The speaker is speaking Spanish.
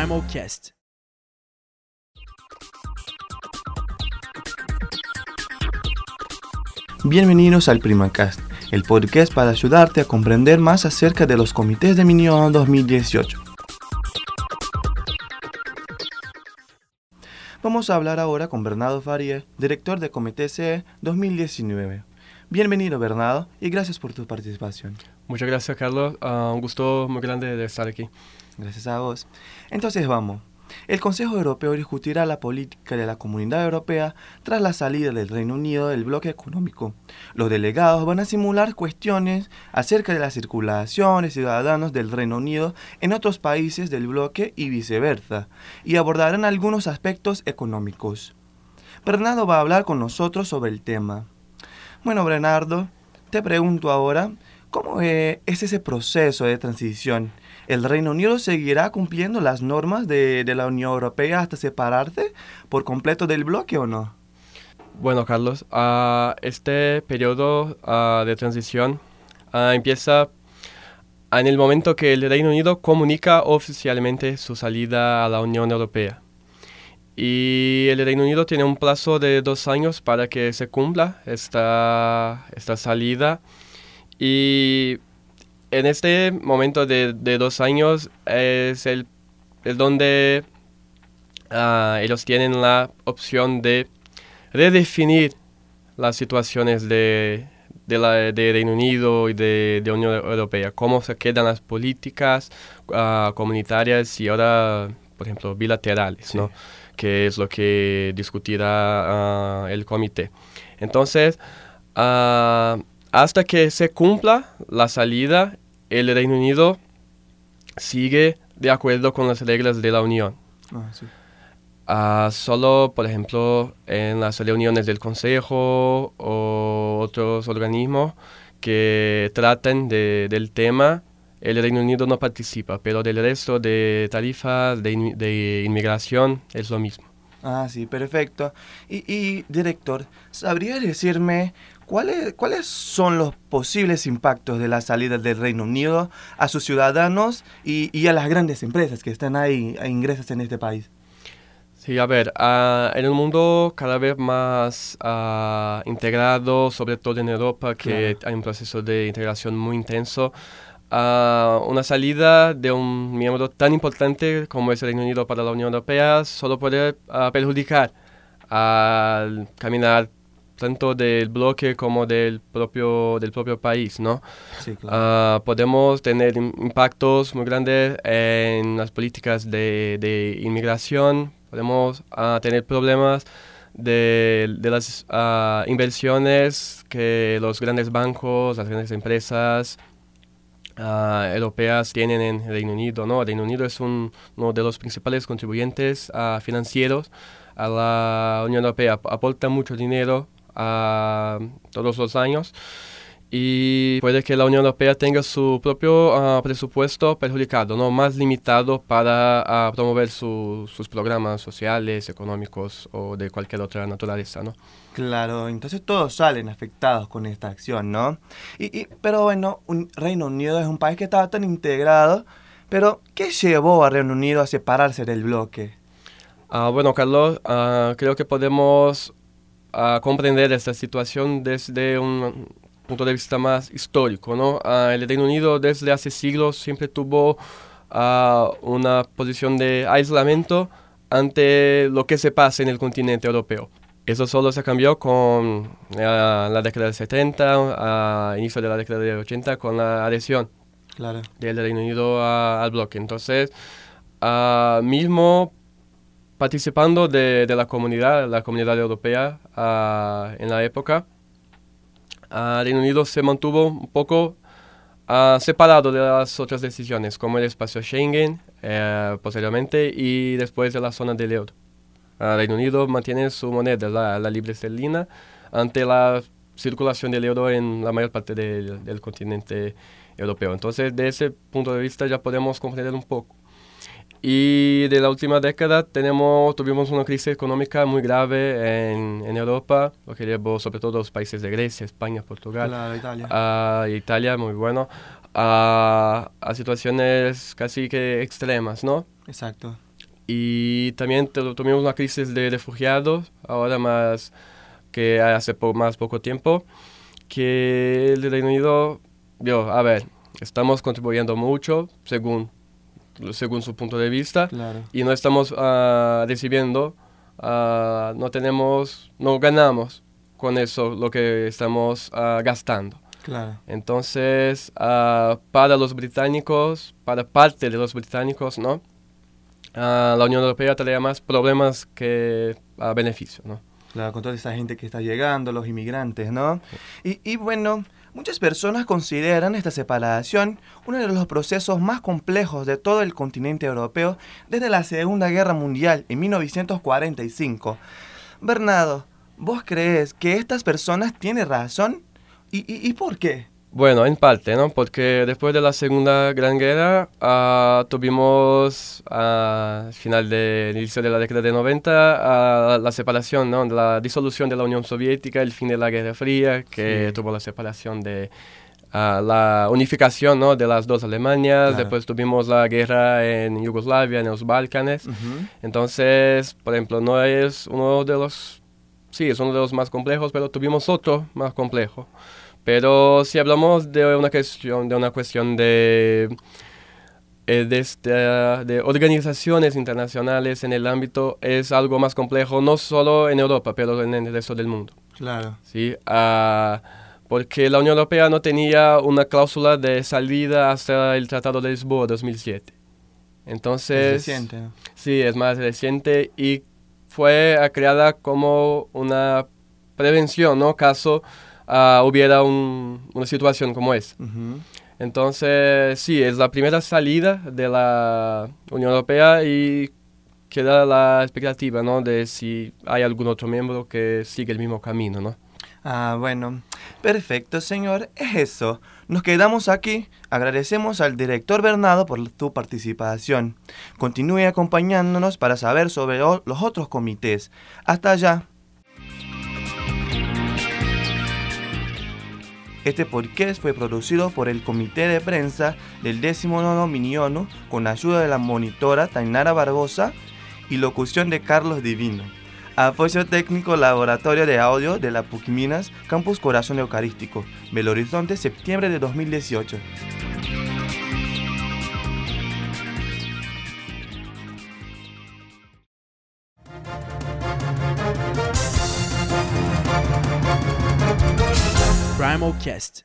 Primocast. Bienvenidos al Primacast, el podcast para ayudarte a comprender más acerca de los comités de Minion 2018. Vamos a hablar ahora con Bernardo Faría, director de Comité CE 2019. Bienvenido Bernardo y gracias por tu participación. Muchas gracias Carlos, Ah, un gusto muy grande de estar aquí. Gracias a vos. Entonces vamos. El Consejo Europeo discutirá la política de la Comunidad Europea tras la salida del Reino Unido del bloque económico. Los delegados van a simular cuestiones acerca de la circulación de ciudadanos del Reino Unido en otros países del bloque y viceversa, y abordarán algunos aspectos económicos. Bernardo va a hablar con nosotros sobre el tema. Bueno, Bernardo, te pregunto ahora, ¿cómo eh, es ese proceso de transición? ¿El Reino Unido seguirá cumpliendo las normas de, la Unión Europea hasta separarse por completo del bloque o no? Bueno Carlos, ah, este periodo ah, de transición ah, empieza en el momento que el Reino Unido comunica oficialmente su salida a la Unión Europea. Y el Reino Unido tiene un plazo de dos años para que se cumpla esta, esta salida. Y en este momento de, de dos años es el, el donde ah, ellos tienen la opción de redefinir las situaciones de, de, la, de Reino Unido y de, de Unión Europea, cómo se quedan las políticas ah, comunitarias y ahora, por ejemplo, bilaterales, ¿no? Que es lo que discutirá ah, el comité. Entonces, ah, hasta que se cumpla la salida, el Reino Unido sigue de acuerdo con las reglas de la Unión. Ah, sí. Solo, por ejemplo, en las reuniones del Consejo o otros organismos que traten de- del tema, el Reino Unido no participa, pero del resto de tarifas de, in- de inmigración es lo mismo. Ah, sí, perfecto. Y, y, director, ¿sabría decirme cuáles, cuáles son los posibles impactos de la salida del Reino Unido a sus ciudadanos y, y a las grandes empresas que están ahí a ingresas en este país? Sí, a ver, ah, en un mundo cada vez más ah, integrado, sobre todo en Europa, que Claro. hay un proceso de integración muy intenso, ah, una salida de un miembro tan importante como es el Reino Unido para la Unión Europea solo puede ah, perjudicar al caminar tanto del bloque como del propio, del propio país, ¿no? Sí, Ah, podemos tener im- impactos muy grandes en las políticas de, de inmigración, podemos ah, tener problemas de, de las inversiones que los grandes bancos, las grandes empresas ah, europeas tienen en Reino Unido. ¿no? Reino Unido es un- uno de los principales contribuyentes ah, financieros a la Unión Europea, ap- aporta mucho dinero ah, todos los años y puede que la Unión Europea tenga su propio ah, presupuesto perjudicado, ¿no? más limitado para ah, promover su- sus programas sociales, económicos o de cualquier otra naturaleza. ¿no? Claro, entonces todos salen afectados con esta acción, ¿no? Y, y- pero bueno, un- Reino Unido es un país que estaba tan integrado, pero ¿qué llevó a Reino Unido a separarse del bloque? Ah, bueno, Carlos, creo que podemos comprender esta situación desde un punto de vista más histórico. ¿no? Ah, el Reino Unido desde hace siglos siempre tuvo ah, una posición de aislamiento ante lo que se pasa en el continente europeo. Eso solo se cambió con ah, la década del 70, a inicio de la década del 80, con la adhesión Claro. del Reino Unido al bloque. Entonces, mismo participando de, de la comunidad, la comunidad europea en la época, ah, Reino Unido se mantuvo un poco ah, separado de las otras decisiones, como el espacio Schengen eh, posteriormente y después de la zona del euro. Ah, Reino Unido mantiene su moneda, la, la libre esterlina, ante la circulación del euro en la mayor parte del, del continente europeo. Entonces, de ese punto de vista ya podemos comprender un poco. Y de la última década tenemos, tuvimos una crisis económica muy grave en, en Europa, lo que llevó sobre todo a los países de Grecia, España, Portugal, Claro, Italia. a Italia, muy bueno, a, a situaciones casi que extremas, ¿no? Exacto. y también tuvimos una crisis de refugiados, ahora más que hace más poco tiempo, que el Reino Unido, yo, a ver, estamos contribuyendo mucho según, según su punto de vista y no estamos uh, recibiendo, uh, no tenemos, no ganamos con eso lo que estamos uh, gastando. Claro. Entonces, para los británicos, para parte de los británicos, ¿no? la Unión Europea trae más problemas que beneficios, ¿no? Claro, con toda esa gente que está llegando, los inmigrantes, ¿no? Y, y bueno, Muchas personas consideran esta separación uno de los procesos más complejos de todo el continente europeo desde la Segunda Guerra Mundial en 1945. Bernardo, ¿vos crees que estas personas tienen razón? ¿Y, y por qué? Bueno, en parte, ¿no? Porque después de la Segunda Gran Guerra uh, tuvimos al final del inicio de la década de 90 la separación, ¿no? La disolución de la Unión Soviética, el fin de la Guerra Fría, que tuvo la separación de la unificación ¿no? de las dos Alemanias, después tuvimos la guerra en Yugoslavia, en los Balcanes. Entonces, por ejemplo, no es uno de los, sí, es uno de los más complejos, pero tuvimos otro más complejo. Pero si hablamos de una cuestión de, una cuestión de, este, de, organizaciones internacionales en el ámbito, es algo más complejo, no solo en Europa, pero en el resto del mundo. Claro. ¿sí? Ah, porque la Unión Europea no tenía una cláusula de salida hasta el Tratado de Lisboa 2007. Entonces, es reciente. Sí, es más reciente y fue creada como una prevención, ¿no? Caso uh, hubiera un, una situación como esa. Entonces, sí, es la primera salida de la Unión Europea y queda la expectativa, ¿no? De si hay algún otro miembro que sigue el mismo camino, ¿no? Ah, bueno. Perfecto, señor. Es eso. Nos quedamos aquí. Agradecemos al director Bernardo por tu participación. Continúe acompañándonos para saber sobre los otros comités. Hasta allá. Este podcast fue producido por el Comité de Prensa del 19 Miniono con ayuda de la monitora Tainara Barbosa y locución de Carlos Divino. Apoyo técnico Laboratorio de Audio de la Puquiminas, Campus Corazón Eucarístico, Belo Horizonte, septiembre de 2018. Primalcast.